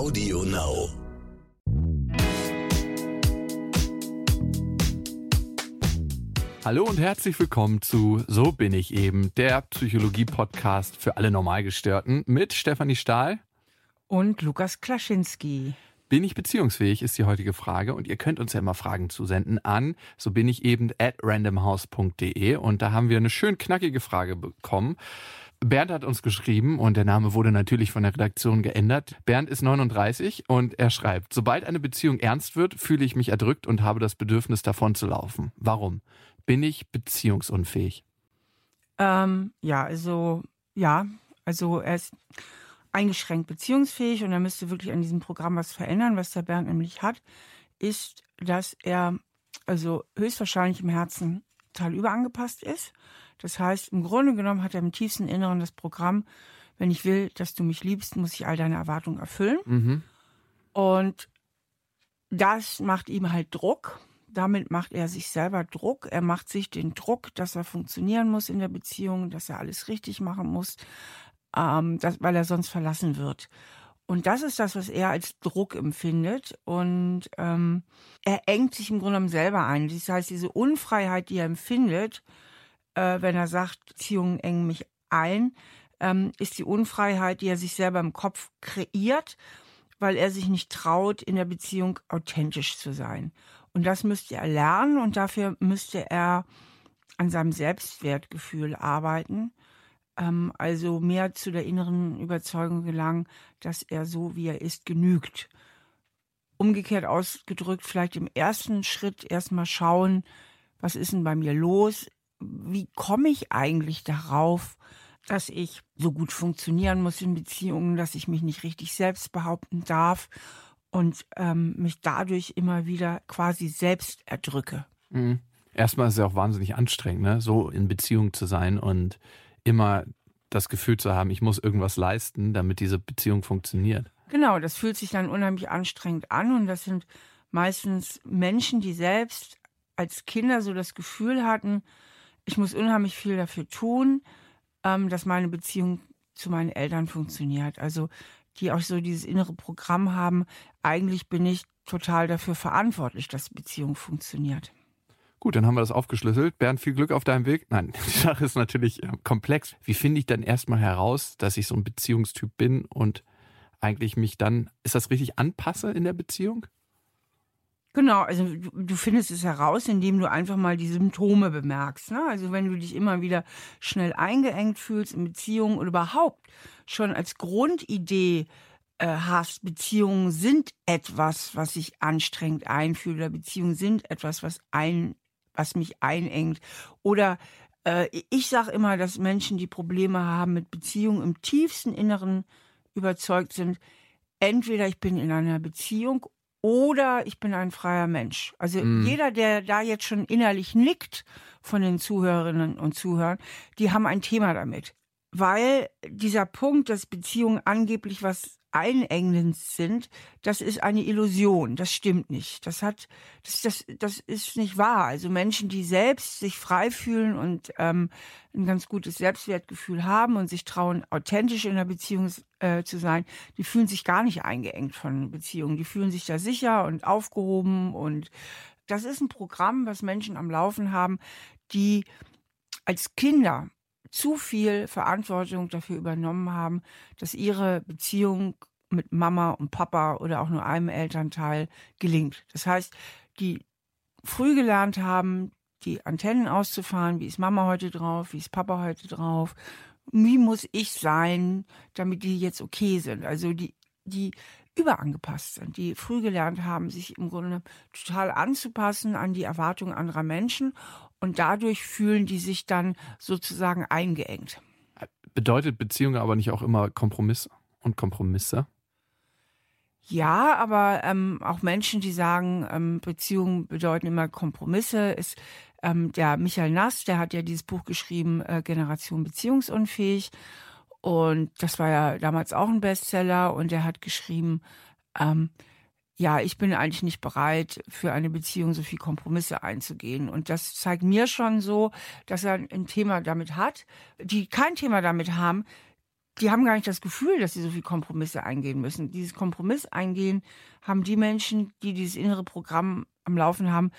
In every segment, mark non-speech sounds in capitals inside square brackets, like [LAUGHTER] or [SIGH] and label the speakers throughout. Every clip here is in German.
Speaker 1: Audio Now.
Speaker 2: Hallo und herzlich willkommen zu So bin ich eben, der Psychologie-Podcast für alle Normalgestörten mit Stefanie Stahl
Speaker 3: und Lukas Klaschinski.
Speaker 2: Bin ich beziehungsfähig, ist die heutige Frage. Und ihr könnt uns ja immer Fragen zusenden an, so bin ich eben at randomhouse.de. Und da haben wir eine schön knackige Frage bekommen. Bernd hat uns geschrieben und der Name wurde natürlich von der Redaktion geändert. Bernd ist 39 und er schreibt, sobald eine Beziehung ernst wird, fühle ich mich erdrückt und habe das Bedürfnis davon zu laufen. Warum? Bin ich beziehungsunfähig?
Speaker 3: Ähm, ja, also, ja, also er ist eingeschränkt beziehungsfähig und er müsste wirklich an diesem Programm was verändern. Was der Bernd nämlich hat, ist, dass er also höchstwahrscheinlich im Herzen total überangepasst ist. Das heißt, im Grunde genommen hat er im tiefsten Inneren das Programm, wenn ich will, dass du mich liebst, muss ich all deine Erwartungen erfüllen. Mhm. Und das macht ihm halt Druck. Damit macht er sich selber Druck. Er macht sich den Druck, dass er funktionieren muss in der Beziehung, dass er alles richtig machen muss, ähm, das, weil er sonst verlassen wird. Und das ist das, was er als Druck empfindet. Und ähm, er engt sich im Grunde genommen selber ein. Das heißt, diese Unfreiheit, die er empfindet, äh, wenn er sagt, Beziehungen engen mich ein, ähm, ist die Unfreiheit, die er sich selber im Kopf kreiert, weil er sich nicht traut, in der Beziehung authentisch zu sein. Und das müsste er lernen und dafür müsste er an seinem Selbstwertgefühl arbeiten ähm, also mehr zu der inneren Überzeugung gelangen, dass er so, wie er ist, genügt. Umgekehrt ausgedrückt, vielleicht im ersten Schritt erstmal schauen, was ist denn bei mir los? Wie komme ich eigentlich darauf, dass ich so gut funktionieren muss in Beziehungen, dass ich mich nicht richtig selbst behaupten darf und ähm, mich dadurch immer wieder quasi selbst erdrücke.
Speaker 2: Mhm. Erstmal ist es ja auch wahnsinnig anstrengend, ne? so in Beziehung zu sein und immer das Gefühl zu haben, ich muss irgendwas leisten, damit diese Beziehung funktioniert.
Speaker 3: Genau, das fühlt sich dann unheimlich anstrengend an und das sind meistens Menschen, die selbst als Kinder so das Gefühl hatten, ich muss unheimlich viel dafür tun, ähm, dass meine Beziehung zu meinen Eltern funktioniert. Also die auch so dieses innere Programm haben, eigentlich bin ich total dafür verantwortlich, dass die Beziehung funktioniert.
Speaker 2: Gut, dann haben wir das aufgeschlüsselt. Bernd, viel Glück auf deinem Weg. Nein, [LAUGHS] die Sache ist natürlich äh, komplex. Wie finde ich dann erstmal heraus, dass ich so ein Beziehungstyp bin und eigentlich mich dann, ist das richtig, anpasse in der Beziehung?
Speaker 3: Genau, also du, findest es heraus, indem du einfach mal die Symptome bemerkst. Ne? Also wenn du dich immer wieder schnell eingeengt fühlst in Beziehungen oder überhaupt schon als Grundidee äh, hast, Beziehungen sind etwas, was sich anstrengend einfühlt, Beziehungen sind etwas, was ein was mich einengt. Oder äh, ich sage immer, dass Menschen, die Probleme haben mit Beziehungen im tiefsten Inneren überzeugt sind, entweder ich bin in einer Beziehung oder ich bin ein freier Mensch. Also mm. jeder, der da jetzt schon innerlich nickt von den Zuhörerinnen und Zuhörern, die haben ein Thema damit. Weil dieser Punkt, dass Beziehungen angeblich was einengend sind, das ist eine Illusion. Das stimmt nicht. Das hat, das, das, das ist nicht wahr. Also Menschen, die selbst sich frei fühlen und ähm, ein ganz gutes Selbstwertgefühl haben und sich trauen, authentisch in der Beziehung äh, zu sein, die fühlen sich gar nicht eingeengt von Beziehungen. Die fühlen sich da sicher und aufgehoben und das ist ein Programm, was Menschen am Laufen haben, die als Kinder zu viel Verantwortung dafür übernommen haben, dass ihre Beziehung mit Mama und Papa oder auch nur einem Elternteil gelingt. Das heißt, die früh gelernt haben, die Antennen auszufahren, wie ist Mama heute drauf, wie ist Papa heute drauf, wie muss ich sein, damit die jetzt okay sind. Also die, die überangepasst sind, die früh gelernt haben, sich im Grunde total anzupassen an die Erwartungen anderer Menschen und dadurch fühlen die sich dann sozusagen eingeengt.
Speaker 2: Bedeutet Beziehung aber nicht auch immer Kompromiss und Kompromisse?
Speaker 3: Ja, aber ähm, auch Menschen, die sagen, ähm, Beziehungen bedeuten immer Kompromisse, ist ähm, der Michael Nass, der hat ja dieses Buch geschrieben, äh, Generation Beziehungsunfähig. Und das war ja damals auch ein Bestseller und er hat geschrieben, ähm, ja, ich bin eigentlich nicht bereit, für eine Beziehung so viel Kompromisse einzugehen. Und das zeigt mir schon so, dass er ein Thema damit hat. Die kein Thema damit haben, die haben gar nicht das Gefühl, dass sie so viel Kompromisse eingehen müssen. Dieses Kompromiss eingehen haben die Menschen, die dieses innere Programm am Laufen haben.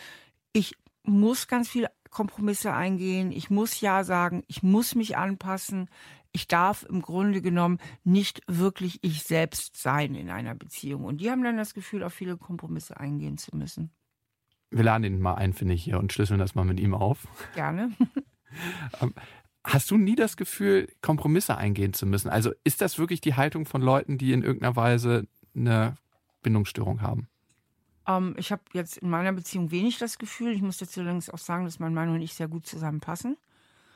Speaker 3: Ich muss ganz viel Kompromisse eingehen. Ich muss Ja sagen. Ich muss mich anpassen. Ich darf im Grunde genommen nicht wirklich ich selbst sein in einer Beziehung. Und die haben dann das Gefühl, auf viele Kompromisse eingehen zu müssen.
Speaker 2: Wir laden ihn mal ein, finde ich, hier und schlüsseln das mal mit ihm auf.
Speaker 3: Gerne. [LAUGHS]
Speaker 2: Ähm, hast du nie das Gefühl, Kompromisse eingehen zu müssen? Also ist das wirklich die Haltung von Leuten, die in irgendeiner Weise eine Bindungsstörung haben?
Speaker 3: Ähm, ich habe jetzt in meiner Beziehung wenig das Gefühl. Ich muss dazu allerdings auch sagen, dass mein Mann und ich sehr gut zusammenpassen.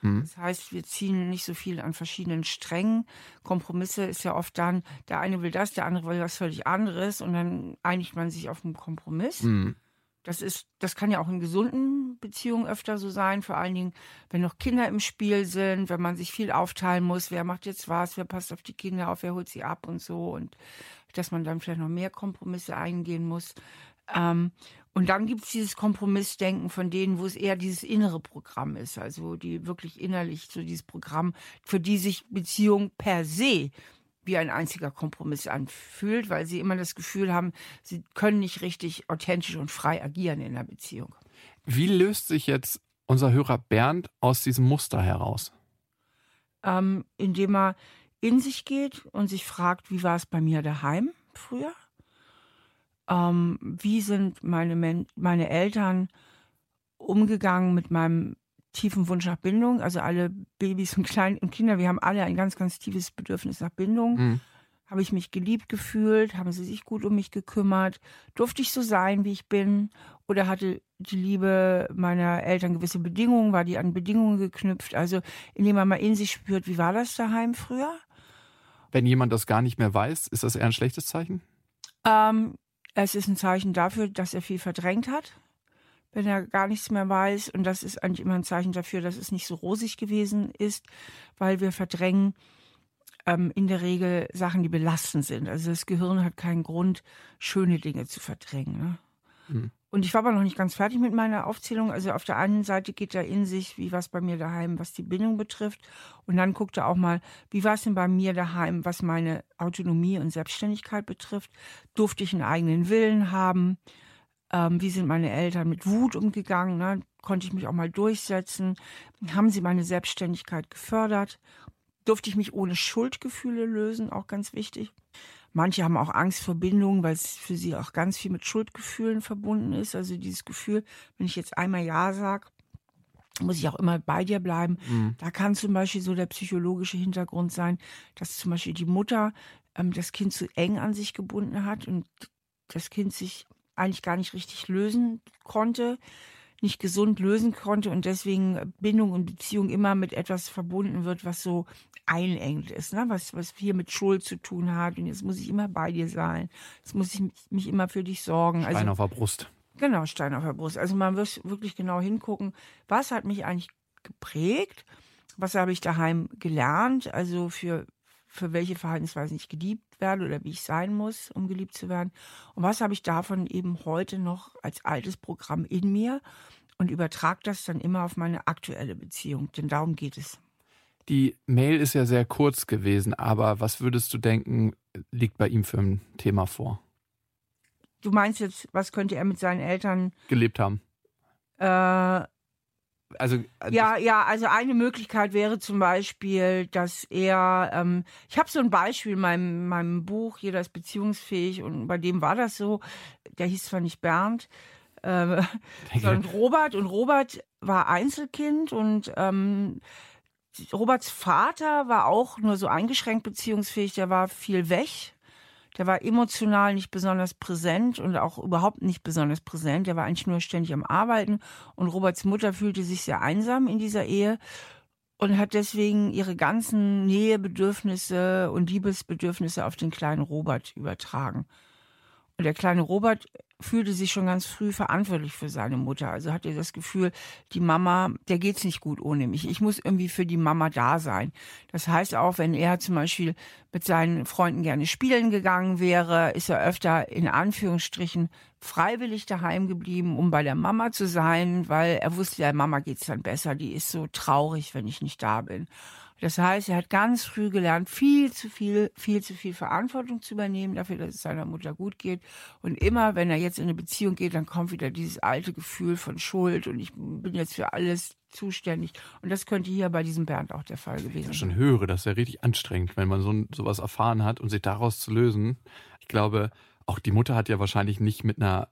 Speaker 3: Mhm. Das heißt, wir ziehen nicht so viel an verschiedenen Strängen. Kompromisse ist ja oft dann, der eine will das, der andere will was völlig anderes und dann einigt man sich auf einen Kompromiss. Mhm. Das ist, das kann ja auch in gesunden Beziehungen öfter so sein, vor allen Dingen, wenn noch Kinder im Spiel sind, wenn man sich viel aufteilen muss, wer macht jetzt was, wer passt auf die Kinder auf, wer holt sie ab und so und dass man dann vielleicht noch mehr Kompromisse eingehen muss. Ähm, und dann gibt es dieses Kompromissdenken von denen, wo es eher dieses innere Programm ist, also die wirklich innerlich so dieses Programm, für die sich Beziehung per se wie ein einziger Kompromiss anfühlt, weil sie immer das Gefühl haben, sie können nicht richtig authentisch und frei agieren in der Beziehung.
Speaker 2: Wie löst sich jetzt unser Hörer Bernd aus diesem Muster heraus?
Speaker 3: Ähm, indem er in sich geht und sich fragt, wie war es bei mir daheim früher? Ähm, wie sind meine, Men meine Eltern umgegangen mit meinem tiefen Wunsch nach Bindung. Also alle Babys und Klein und Kinder, wir haben alle ein ganz, ganz tiefes Bedürfnis nach Bindung. Mhm. Habe ich mich geliebt gefühlt? Haben sie sich gut um mich gekümmert? Durfte ich so sein, wie ich bin? Oder hatte die Liebe meiner Eltern gewisse Bedingungen? War die an Bedingungen geknüpft? Also, indem man mal in sich spürt, wie war das daheim früher?
Speaker 2: Wenn jemand das gar nicht mehr weiß, ist das eher ein schlechtes Zeichen?
Speaker 3: Ähm, es ist ein Zeichen dafür, dass er viel verdrängt hat wenn er gar nichts mehr weiß. Und das ist eigentlich immer ein Zeichen dafür, dass es nicht so rosig gewesen ist, weil wir verdrängen ähm, in der Regel Sachen, die belastend sind. Also das Gehirn hat keinen Grund, schöne Dinge zu verdrängen. Ne? Mhm. Und ich war aber noch nicht ganz fertig mit meiner Aufzählung. Also auf der einen Seite geht er in sich, wie war es bei mir daheim, was die Bindung betrifft. Und dann guckt er auch mal, wie war es denn bei mir daheim, was meine Autonomie und Selbstständigkeit betrifft. Durfte ich einen eigenen Willen haben? Ähm, wie sind meine Eltern mit Wut umgegangen? Ne? Konnte ich mich auch mal durchsetzen? Haben sie meine Selbstständigkeit gefördert? Durfte ich mich ohne Schuldgefühle lösen? Auch ganz wichtig. Manche haben auch Angst vor Bindungen, weil es für sie auch ganz viel mit Schuldgefühlen verbunden ist. Also dieses Gefühl, wenn ich jetzt einmal Ja sage, muss ich auch immer bei dir bleiben. Mhm. Da kann zum Beispiel so der psychologische Hintergrund sein, dass zum Beispiel die Mutter ähm, das Kind zu eng an sich gebunden hat und das Kind sich eigentlich gar nicht richtig lösen konnte, nicht gesund lösen konnte und deswegen Bindung und Beziehung immer mit etwas verbunden wird, was so einengt ist, ne? was, was hier mit Schuld zu tun hat und jetzt muss ich immer bei dir sein, jetzt muss ich mich immer für dich sorgen.
Speaker 2: Stein also, auf der Brust.
Speaker 3: Genau, Stein auf der Brust. Also man muss wirklich genau hingucken, was hat mich eigentlich geprägt, was habe ich daheim gelernt, also für für welche Verhaltensweisen ich geliebt werde oder wie ich sein muss, um geliebt zu werden. Und was habe ich davon eben heute noch als altes Programm in mir und übertrage das dann immer auf meine aktuelle Beziehung. Denn darum geht es.
Speaker 2: Die Mail ist ja sehr kurz gewesen, aber was würdest du denken, liegt bei ihm für ein Thema vor?
Speaker 3: Du meinst jetzt, was könnte er mit seinen Eltern
Speaker 2: gelebt haben?
Speaker 3: Äh, also äh, ja, ja, also eine Möglichkeit wäre zum Beispiel, dass er, ähm, ich habe so ein Beispiel in meinem, meinem Buch, jeder ist beziehungsfähig und bei dem war das so, der hieß zwar nicht Bernd, äh, [LAUGHS] sondern [LAUGHS] Robert und Robert war Einzelkind und ähm, Roberts Vater war auch nur so eingeschränkt beziehungsfähig, der war viel weg der war emotional nicht besonders präsent und auch überhaupt nicht besonders präsent. Der war eigentlich nur ständig am Arbeiten. Und Roberts Mutter fühlte sich sehr einsam in dieser Ehe und hat deswegen ihre ganzen Nähebedürfnisse und Liebesbedürfnisse auf den kleinen Robert übertragen. Und der kleine Robert fühlte sich schon ganz früh verantwortlich für seine Mutter. Also hatte das Gefühl, die Mama, der geht's nicht gut ohne mich. Ich muss irgendwie für die Mama da sein. Das heißt auch, wenn er zum Beispiel mit seinen Freunden gerne spielen gegangen wäre, ist er öfter in Anführungsstrichen freiwillig daheim geblieben, um bei der Mama zu sein, weil er wusste, der Mama geht's dann besser. Die ist so traurig, wenn ich nicht da bin. Das heißt, er hat ganz früh gelernt, viel zu viel, viel zu viel Verantwortung zu übernehmen dafür, dass es seiner Mutter gut geht. Und immer, wenn er jetzt in eine Beziehung geht, dann kommt wieder dieses alte Gefühl von Schuld und ich bin jetzt für alles zuständig. Und das könnte hier bei diesem Bernd auch der Fall gewesen sein.
Speaker 2: Ich schon höre, das ist ja richtig anstrengend, wenn man so sowas erfahren hat und sich daraus zu lösen. Ich glaube, auch die Mutter hat ja wahrscheinlich nicht mit einer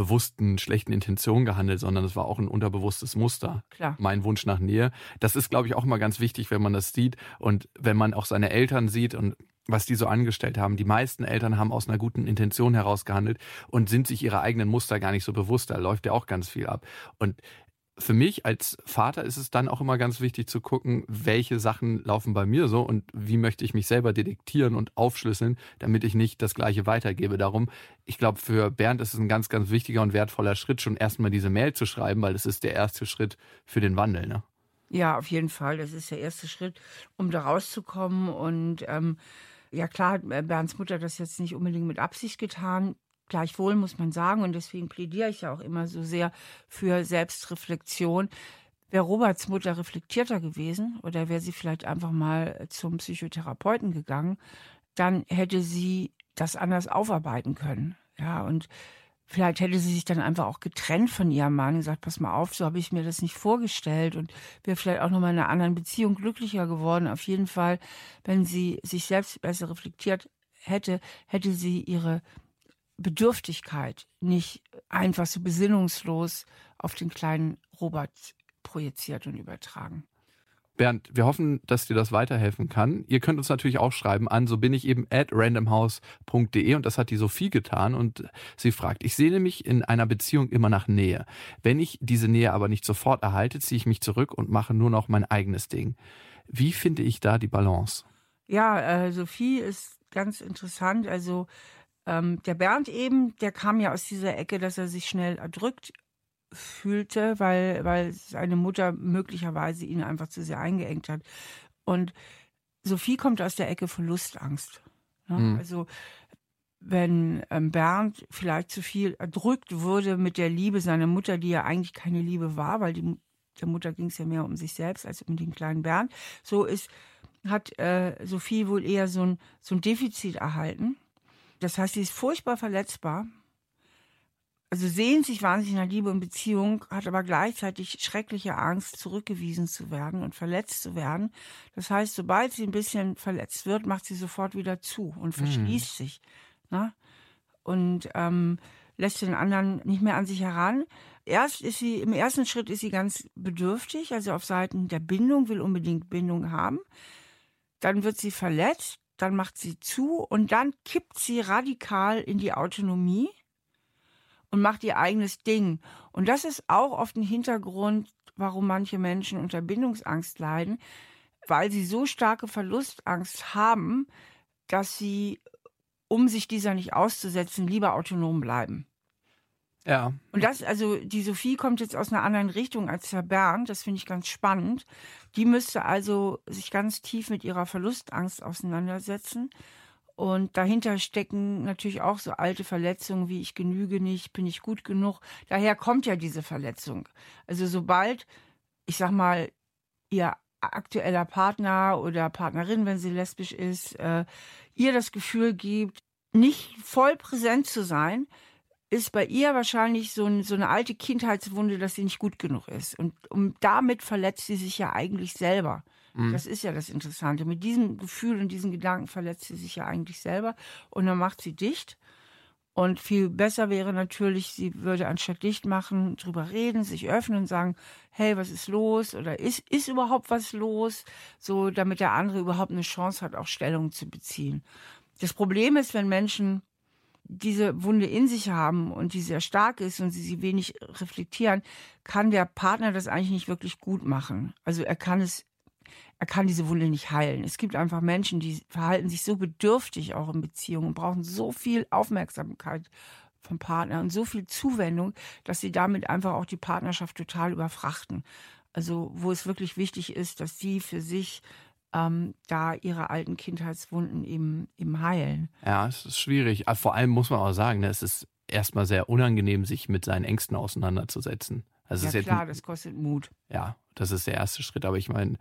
Speaker 2: bewussten schlechten Intention gehandelt, sondern es war auch ein unterbewusstes Muster.
Speaker 3: Klar.
Speaker 2: Mein Wunsch nach Nähe. Das ist, glaube ich, auch mal ganz wichtig, wenn man das sieht und wenn man auch seine Eltern sieht und was die so angestellt haben. Die meisten Eltern haben aus einer guten Intention heraus gehandelt und sind sich ihrer eigenen Muster gar nicht so bewusst. Da läuft ja auch ganz viel ab. Und für mich als Vater ist es dann auch immer ganz wichtig zu gucken, welche Sachen laufen bei mir so und wie möchte ich mich selber detektieren und aufschlüsseln, damit ich nicht das Gleiche weitergebe. Darum, ich glaube, für Bernd ist es ein ganz, ganz wichtiger und wertvoller Schritt, schon erstmal diese Mail zu schreiben, weil das ist der erste Schritt für den Wandel. Ne?
Speaker 3: Ja, auf jeden Fall. Das ist der erste Schritt, um da rauszukommen. Und ähm, ja, klar hat Bernds Mutter das jetzt nicht unbedingt mit Absicht getan. Gleichwohl muss man sagen, und deswegen plädiere ich ja auch immer so sehr für Selbstreflexion. Wäre Roberts Mutter reflektierter gewesen oder wäre sie vielleicht einfach mal zum Psychotherapeuten gegangen, dann hätte sie das anders aufarbeiten können. Ja, und vielleicht hätte sie sich dann einfach auch getrennt von ihrem Mann und gesagt, pass mal auf, so habe ich mir das nicht vorgestellt und wäre vielleicht auch nochmal in einer anderen Beziehung glücklicher geworden. Auf jeden Fall, wenn sie sich selbst besser reflektiert hätte, hätte sie ihre Bedürftigkeit nicht einfach so besinnungslos auf den kleinen Robert projiziert und übertragen.
Speaker 2: Bernd, wir hoffen, dass dir das weiterhelfen kann. Ihr könnt uns natürlich auch schreiben an, so bin ich eben at randomhouse.de und das hat die Sophie getan und sie fragt, ich sehne mich in einer Beziehung immer nach Nähe. Wenn ich diese Nähe aber nicht sofort erhalte, ziehe ich mich zurück und mache nur noch mein eigenes Ding. Wie finde ich da die Balance?
Speaker 3: Ja, äh, Sophie ist ganz interessant. Also ähm, der Bernd eben, der kam ja aus dieser Ecke, dass er sich schnell erdrückt fühlte, weil, weil seine Mutter möglicherweise ihn einfach zu sehr eingeengt hat. Und Sophie kommt aus der Ecke Verlustangst. Ne? Mhm. Also wenn ähm, Bernd vielleicht zu viel erdrückt wurde mit der Liebe seiner Mutter, die ja eigentlich keine Liebe war, weil die, der Mutter ging es ja mehr um sich selbst als um den kleinen Bernd, so ist, hat äh, Sophie wohl eher so ein, so ein Defizit erhalten das heißt, sie ist furchtbar verletzbar. Also sehnt sich wahnsinnig nach Liebe und Beziehung, hat aber gleichzeitig schreckliche Angst, zurückgewiesen zu werden und verletzt zu werden. Das heißt, sobald sie ein bisschen verletzt wird, macht sie sofort wieder zu und verschließt mhm. sich. Ne? Und ähm, lässt den anderen nicht mehr an sich heran. Erst ist sie, im ersten Schritt ist sie ganz bedürftig, also auf Seiten der Bindung, will unbedingt Bindung haben. Dann wird sie verletzt, dann macht sie zu und dann kippt sie radikal in die Autonomie und macht ihr eigenes Ding. Und das ist auch oft ein Hintergrund, warum manche Menschen unter Bindungsangst leiden, weil sie so starke Verlustangst haben, dass sie, um sich dieser nicht auszusetzen, lieber autonom bleiben.
Speaker 2: Ja.
Speaker 3: Und das, also die Sophie kommt jetzt aus einer anderen Richtung als Herr Bernd, das finde ich ganz spannend. Die müsste also sich ganz tief mit ihrer Verlustangst auseinandersetzen. Und dahinter stecken natürlich auch so alte Verletzungen wie ich genüge nicht, bin ich gut genug. Daher kommt ja diese Verletzung. Also sobald, ich sag mal, ihr aktueller Partner oder Partnerin, wenn sie lesbisch ist, äh, ihr das Gefühl gibt, nicht voll präsent zu sein, ist bei ihr wahrscheinlich so, ein, so, eine alte Kindheitswunde, dass sie nicht gut genug ist. Und um, damit verletzt sie sich ja eigentlich selber. Mhm. Das ist ja das Interessante. Mit diesem Gefühl und diesen Gedanken verletzt sie sich ja eigentlich selber. Und dann macht sie dicht. Und viel besser wäre natürlich, sie würde anstatt dicht machen, drüber reden, sich öffnen und sagen, hey, was ist los? Oder ist, ist überhaupt was los? So, damit der andere überhaupt eine Chance hat, auch Stellung zu beziehen. Das Problem ist, wenn Menschen diese Wunde in sich haben und die sehr stark ist und sie sie wenig reflektieren, kann der Partner das eigentlich nicht wirklich gut machen. Also er kann es, er kann diese Wunde nicht heilen. Es gibt einfach Menschen, die verhalten sich so bedürftig auch in Beziehungen und brauchen so viel Aufmerksamkeit vom Partner und so viel Zuwendung, dass sie damit einfach auch die Partnerschaft total überfrachten. Also wo es wirklich wichtig ist, dass sie für sich ähm, da ihre alten Kindheitswunden eben, eben heilen.
Speaker 2: Ja, es ist schwierig. Ah, vor allem muss man auch sagen, ne, es ist erstmal sehr unangenehm, sich mit seinen Ängsten auseinanderzusetzen.
Speaker 3: Also ja, klar, das kostet Mut.
Speaker 2: Ja, das ist der erste Schritt. Aber ich meine,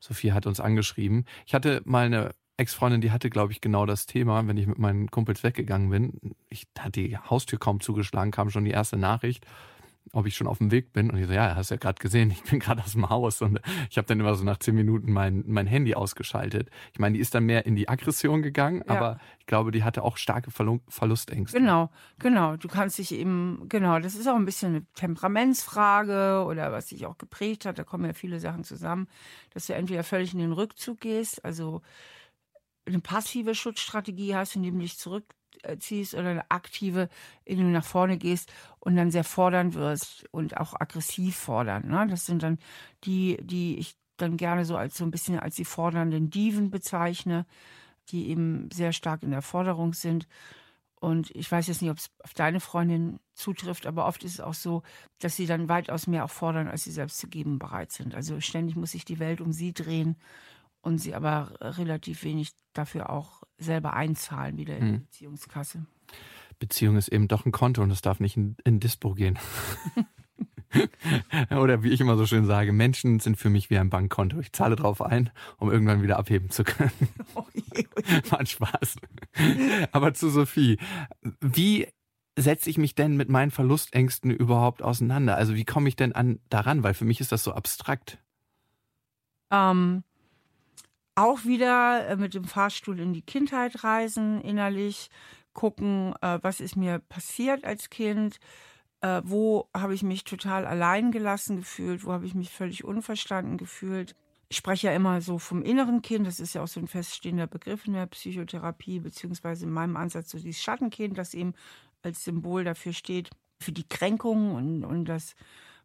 Speaker 2: Sophie hat uns angeschrieben. Ich hatte mal eine Ex-Freundin, die hatte, glaube ich, genau das Thema, wenn ich mit meinen Kumpels weggegangen bin. Ich hatte die Haustür kaum zugeschlagen, kam schon die erste Nachricht ob ich schon auf dem Weg bin. Und ich so, ja, hast ja gerade gesehen, ich bin gerade aus dem Haus. Und ich habe dann immer so nach zehn Minuten mein, mein Handy ausgeschaltet. Ich meine, die ist dann mehr in die Aggression gegangen, ja. aber ich glaube, die hatte auch starke Verlustängste.
Speaker 3: Genau, genau. Du kannst dich eben, genau, das ist auch ein bisschen eine Temperamentsfrage oder was sich auch geprägt hat. Da kommen ja viele Sachen zusammen, dass du entweder völlig in den Rückzug gehst, also eine passive Schutzstrategie hast, indem du dich zurück ziehst oder eine aktive, in du nach vorne gehst und dann sehr fordernd wirst und auch aggressiv fordern. Ne? Das sind dann die, die ich dann gerne so als so ein bisschen als die fordernden Diven bezeichne, die eben sehr stark in der Forderung sind. Und ich weiß jetzt nicht, ob es auf deine Freundin zutrifft, aber oft ist es auch so, dass sie dann weitaus mehr auch fordern, als sie selbst zu geben bereit sind. Also ständig muss sich die Welt um sie drehen und sie aber relativ wenig dafür auch selber einzahlen, wieder in die hm. Beziehungskasse.
Speaker 2: Beziehung ist eben doch ein Konto und es darf nicht in, in Dispo gehen. [LAUGHS] Oder wie ich immer so schön sage, Menschen sind für mich wie ein Bankkonto. Ich zahle drauf ein, um irgendwann wieder abheben zu können. [LAUGHS] Oh je, oh je. [LAUGHS] Macht Spaß. Aber zu Sophie, wie setze ich mich denn mit meinen Verlustängsten überhaupt auseinander? Also wie komme ich denn an daran? Weil für mich ist das so abstrakt.
Speaker 3: Ähm, auch wieder äh, mit dem Fahrstuhl in die Kindheit reisen, innerlich gucken, äh, was ist mir passiert als Kind, äh, wo habe ich mich total allein gelassen gefühlt, wo habe ich mich völlig unverstanden gefühlt. Ich spreche ja immer so vom inneren Kind, das ist ja auch so ein feststehender Begriff in der Psychotherapie, beziehungsweise in meinem Ansatz so dieses Schattenkind, das eben als Symbol dafür steht, für die Kränkungen und, und das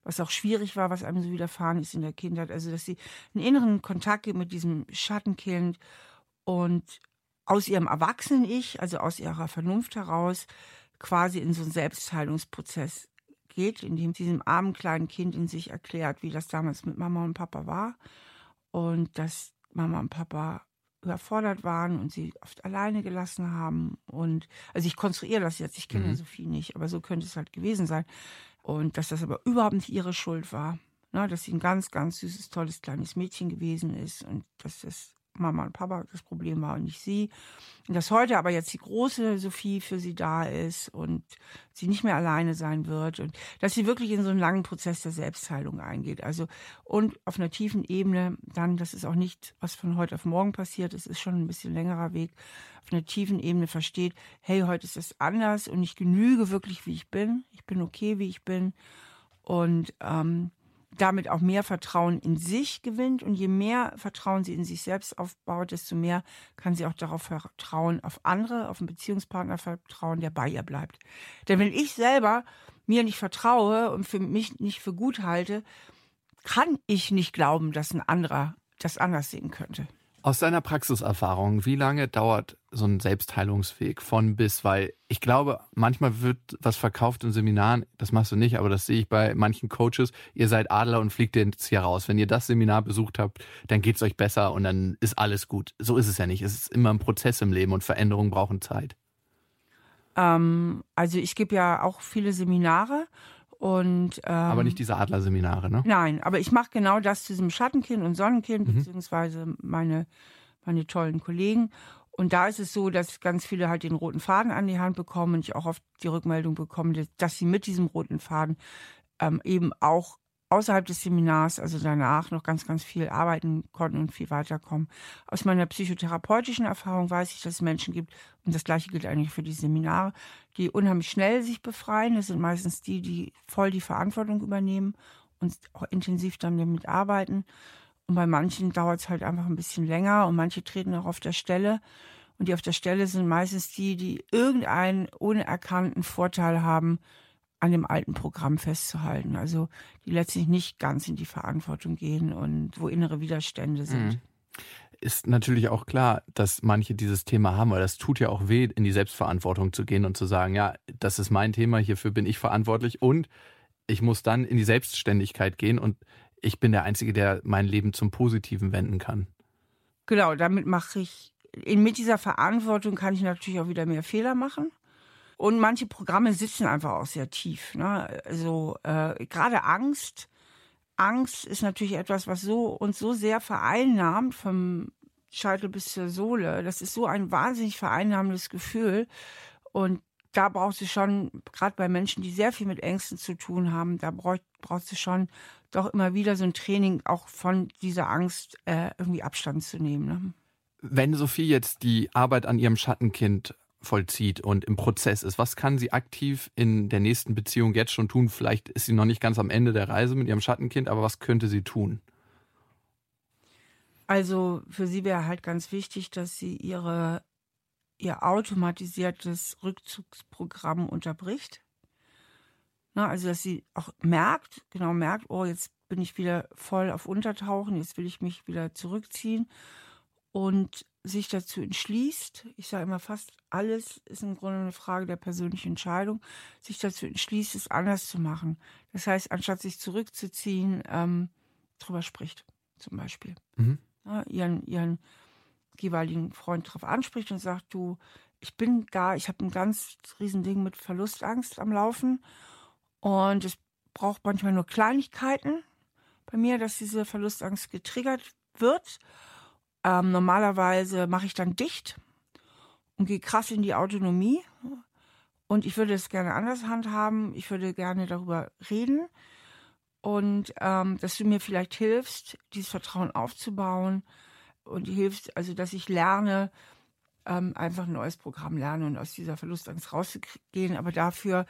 Speaker 3: was auch schwierig war, was einem so widerfahren ist in der Kindheit. Also, dass sie einen inneren Kontakt gibt mit diesem Schattenkind und aus ihrem Erwachsenen-Ich, also aus ihrer Vernunft heraus, quasi in so einen Selbstheilungsprozess geht, in dem sie diesem armen kleinen Kind in sich erklärt, wie das damals mit Mama und Papa war und dass Mama und Papa überfordert waren und sie oft alleine gelassen haben. Und also ich konstruiere das jetzt, ich kenne mhm. Sophie nicht, aber so könnte es halt gewesen sein. Und dass das aber überhaupt nicht ihre Schuld war. Ne, dass sie ein ganz, ganz süßes, tolles kleines Mädchen gewesen ist und dass das Mama und Papa das Problem war und nicht sie. Und dass heute aber jetzt die große Sophie für sie da ist und sie nicht mehr alleine sein wird und dass sie wirklich in so einen langen Prozess der Selbstheilung eingeht. Also und auf einer tiefen Ebene dann, das ist auch nicht, was von heute auf morgen passiert, es ist schon ein bisschen längerer Weg, auf einer tiefen Ebene versteht, hey, heute ist es anders und ich genüge wirklich, wie ich bin. Ich bin okay, wie ich bin. Und ähm, damit auch mehr Vertrauen in sich gewinnt. Und je mehr Vertrauen sie in sich selbst aufbaut, desto mehr kann sie auch darauf vertrauen, auf andere, auf einen Beziehungspartner vertrauen, der bei ihr bleibt. Denn wenn ich selber mir nicht vertraue und für mich nicht für gut halte, kann ich nicht glauben, dass ein anderer das anders sehen könnte.
Speaker 2: Aus deiner Praxiserfahrung, wie lange dauert so ein Selbstheilungsweg von bis? Weil ich glaube, manchmal wird was verkauft in Seminaren, das machst du nicht, aber das sehe ich bei manchen Coaches. Ihr seid Adler und fliegt jetzt hier raus. Wenn ihr das Seminar besucht habt, dann geht es euch besser und dann ist alles gut. So ist es ja nicht. Es ist immer ein Prozess im Leben und Veränderungen brauchen Zeit.
Speaker 3: Ähm, also ich gebe ja auch viele Seminare und, ähm,
Speaker 2: aber nicht diese Adlerseminare, ne?
Speaker 3: Nein, aber ich mache genau das zu diesem Schattenkind und Sonnenkind, mhm. beziehungsweise meine, meine tollen Kollegen. Und da ist es so, dass ganz viele halt den roten Faden an die Hand bekommen und ich auch oft die Rückmeldung bekomme, dass sie mit diesem roten Faden ähm, eben auch außerhalb des Seminars, also danach, noch ganz, ganz viel arbeiten konnten und viel weiterkommen. Aus meiner psychotherapeutischen Erfahrung weiß ich, dass es Menschen gibt, und das gleiche gilt eigentlich für die Seminare, die unheimlich schnell sich befreien. Das sind meistens die, die voll die Verantwortung übernehmen und auch intensiv dann damit arbeiten. Und bei manchen dauert es halt einfach ein bisschen länger und manche treten auch auf der Stelle. Und die auf der Stelle sind meistens die, die irgendeinen unerkannten Vorteil haben, an dem alten Programm festzuhalten. Also die letztlich nicht ganz in die Verantwortung gehen und wo innere Widerstände sind. Mhm.
Speaker 2: Ist natürlich auch klar, dass manche dieses Thema haben, weil das tut ja auch weh, in die Selbstverantwortung zu gehen und zu sagen, ja, das ist mein Thema, hierfür bin ich verantwortlich und ich muss dann in die Selbstständigkeit gehen und ich bin der Einzige, der mein Leben zum Positiven wenden kann.
Speaker 3: Genau, damit mache ich, mit dieser Verantwortung kann ich natürlich auch wieder mehr Fehler machen. Und manche Programme sitzen einfach auch sehr tief. Ne? Also äh, gerade Angst, Angst ist natürlich etwas, was so uns so sehr vereinnahmt, vom Scheitel bis zur Sohle. Das ist so ein wahnsinnig vereinnahmendes Gefühl. Und da brauchst du schon, gerade bei Menschen, die sehr viel mit Ängsten zu tun haben, da brauchst, brauchst du schon doch immer wieder so ein Training, auch von dieser Angst äh, irgendwie Abstand zu nehmen. Ne?
Speaker 2: Wenn Sophie jetzt die Arbeit an ihrem Schattenkind vollzieht und im Prozess ist, was kann sie aktiv in der nächsten Beziehung jetzt schon tun? Vielleicht ist sie noch nicht ganz am Ende der Reise mit ihrem Schattenkind, aber was könnte sie tun?
Speaker 3: Also für sie wäre halt ganz wichtig, dass sie ihre, ihr automatisiertes Rückzugsprogramm unterbricht. Na, also dass sie auch merkt, genau merkt, oh, jetzt bin ich wieder voll auf Untertauchen, jetzt will ich mich wieder zurückziehen und sich dazu entschließt, ich sage immer fast alles ist im Grunde eine Frage der persönlichen Entscheidung, sich dazu entschließt, es anders zu machen. Das heißt, anstatt sich zurückzuziehen, ähm, drüber spricht, zum Beispiel. Mhm. Ja, ihren, ihren jeweiligen Freund darauf anspricht und sagt, du, ich bin da, ich habe ein ganz Riesending mit Verlustangst am Laufen und es braucht manchmal nur Kleinigkeiten bei mir, dass diese Verlustangst getriggert wird ähm, normalerweise mache ich dann dicht und gehe krass in die Autonomie. Und ich würde es gerne anders handhaben. Ich würde gerne darüber reden. Und ähm, dass du mir vielleicht hilfst, dieses Vertrauen aufzubauen und hilfst, also dass ich lerne, ähm, einfach ein neues Programm lernen und aus dieser Verlustangst rauszugehen. Aber dafür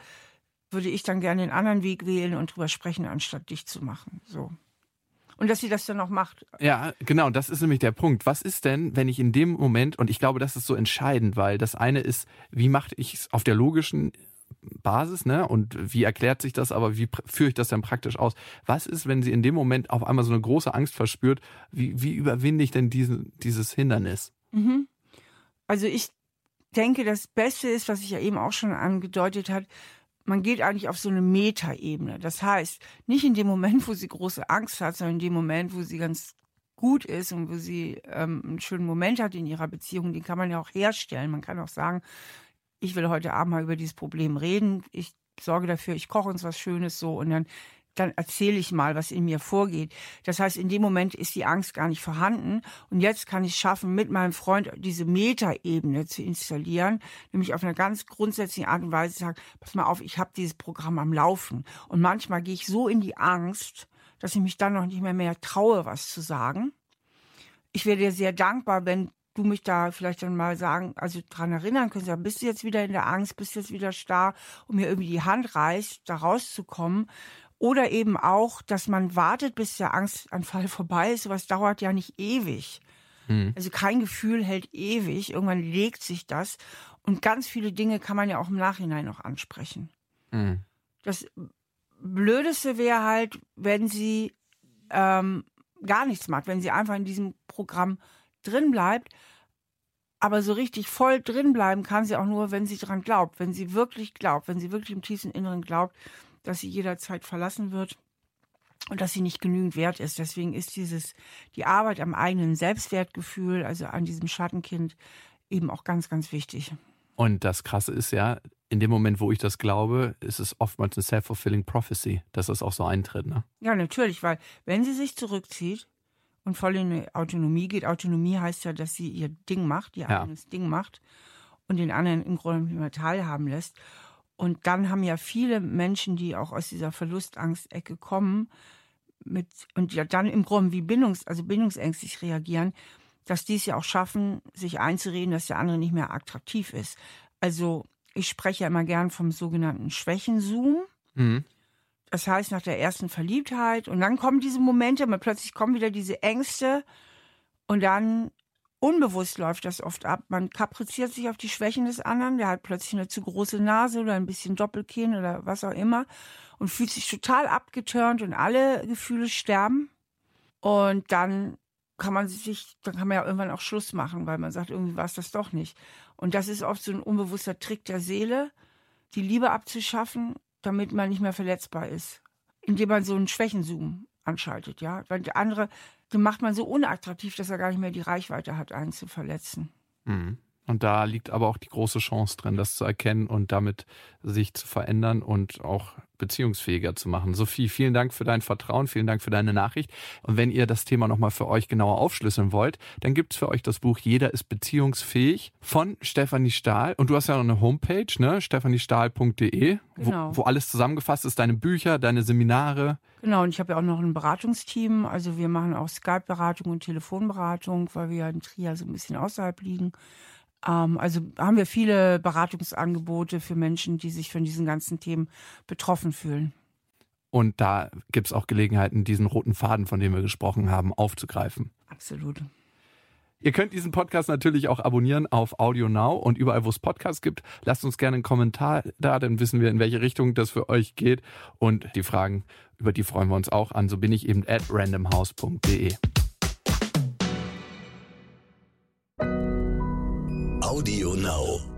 Speaker 3: würde ich dann gerne einen anderen Weg wählen und drüber sprechen, anstatt dich zu machen. So und dass sie das dann auch macht.
Speaker 2: Ja, genau, das ist nämlich der Punkt. Was ist denn, wenn ich in dem Moment, und ich glaube, das ist so entscheidend, weil das eine ist, wie mache ich es auf der logischen Basis, ne? Und wie erklärt sich das, aber wie führe ich das dann praktisch aus? Was ist, wenn sie in dem Moment auf einmal so eine große Angst verspürt? Wie, wie überwinde ich denn diesen, dieses Hindernis?
Speaker 3: Mhm. Also ich denke, das Beste ist, was ich ja eben auch schon angedeutet habe, man geht eigentlich auf so eine Metaebene. Das heißt, nicht in dem Moment, wo sie große Angst hat, sondern in dem Moment, wo sie ganz gut ist und wo sie ähm, einen schönen Moment hat in ihrer Beziehung, den kann man ja auch herstellen. Man kann auch sagen, ich will heute Abend mal über dieses Problem reden. Ich sorge dafür, ich koche uns was Schönes so und dann dann erzähle ich mal, was in mir vorgeht. Das heißt, in dem Moment ist die Angst gar nicht vorhanden. Und jetzt kann ich schaffen, mit meinem Freund diese Metaebene zu installieren, nämlich auf einer ganz grundsätzlichen Art und Weise zu sagen, pass mal auf, ich habe dieses Programm am Laufen. Und manchmal gehe ich so in die Angst, dass ich mich dann noch nicht mehr mehr traue, was zu sagen. Ich wäre dir sehr dankbar, wenn du mich da vielleicht dann mal sagen, also dran erinnern sagen, bist du jetzt wieder in der Angst, bist du jetzt wieder starr und mir irgendwie die Hand reißt, da rauszukommen. Oder eben auch, dass man wartet, bis der Angstanfall [LAUGHS] vorbei ist. Sowas dauert ja nicht ewig. Mhm. Also kein Gefühl hält ewig. Irgendwann legt sich das. Und ganz viele Dinge kann man ja auch im Nachhinein noch ansprechen. Mhm. Das Blödeste wäre halt, wenn sie ähm, gar nichts macht, wenn sie einfach in diesem Programm drin bleibt. Aber so richtig voll drin bleiben kann sie auch nur, wenn sie dran glaubt, wenn sie wirklich glaubt, wenn sie wirklich im tiefsten Inneren glaubt, dass sie jederzeit verlassen wird und dass sie nicht genügend wert ist. Deswegen ist dieses, die Arbeit am eigenen Selbstwertgefühl, also an diesem Schattenkind, eben auch ganz, ganz wichtig.
Speaker 2: Und das Krasse ist ja, in dem Moment, wo ich das glaube, ist es oftmals eine self-fulfilling prophecy, dass das auch so eintritt. Ne?
Speaker 3: Ja, natürlich, weil wenn sie sich zurückzieht und voll in eine Autonomie geht, Autonomie heißt ja, dass sie ihr Ding macht, ihr ja. eigenes Ding macht und den anderen im Grunde nicht mehr teilhaben lässt. Und dann haben ja viele Menschen, die auch aus dieser Verlustangst-Ecke kommen, mit, und ja dann im Grunde wie Bindungs-, also bindungsängstlich reagieren, dass die es ja auch schaffen, sich einzureden, dass der andere nicht mehr attraktiv ist. Also ich spreche ja immer gern vom sogenannten Schwächenzoom. Mhm. Das heißt, nach der ersten Verliebtheit und dann kommen diese Momente, plötzlich kommen wieder diese Ängste und dann Unbewusst läuft das oft ab. Man kapriziert sich auf die Schwächen des anderen. Der hat plötzlich eine zu große Nase oder ein bisschen Doppelkinn oder was auch immer und fühlt sich total abgeturnt und alle Gefühle sterben. Und dann kann man sich, dann kann man ja irgendwann auch Schluss machen, weil man sagt, irgendwie war es das doch nicht. Und das ist oft so ein unbewusster Trick der Seele, die Liebe abzuschaffen, damit man nicht mehr verletzbar ist. Indem man so einen Schwächenzoom anschaltet, ja. Weil der andere den macht man so unattraktiv, dass er gar nicht mehr die Reichweite hat, einen zu verletzen.
Speaker 2: Mhm. Und da liegt aber auch die große Chance drin, das zu erkennen und damit sich zu verändern und auch beziehungsfähiger zu machen. Sophie, vielen Dank für dein Vertrauen, vielen Dank für deine Nachricht. Und wenn ihr das Thema nochmal für euch genauer aufschlüsseln wollt, dann gibt's für euch das Buch Jeder ist beziehungsfähig von Stefanie Stahl. Und du hast ja noch eine Homepage, ne? stefaniestahl.de, genau. wo, wo alles zusammengefasst ist, deine Bücher, deine Seminare.
Speaker 3: Genau, und ich habe ja auch noch ein Beratungsteam. Also wir machen auch Skype-Beratung und Telefonberatung, weil wir ja in Trier so ein bisschen außerhalb liegen. Ähm, also haben wir viele Beratungsangebote für Menschen, die sich von diesen ganzen Themen betroffen fühlen.
Speaker 2: Und da gibt es auch Gelegenheiten, diesen roten Faden, von dem wir gesprochen haben, aufzugreifen.
Speaker 3: Absolut.
Speaker 2: Ihr könnt diesen Podcast natürlich auch abonnieren auf Audio Now und überall, wo es Podcasts gibt. Lasst uns gerne einen Kommentar da, dann wissen wir, in welche Richtung das für euch geht. Und die Fragen, über die freuen wir uns auch an. So bin ich eben at randomhouse.de.
Speaker 1: Audio Now.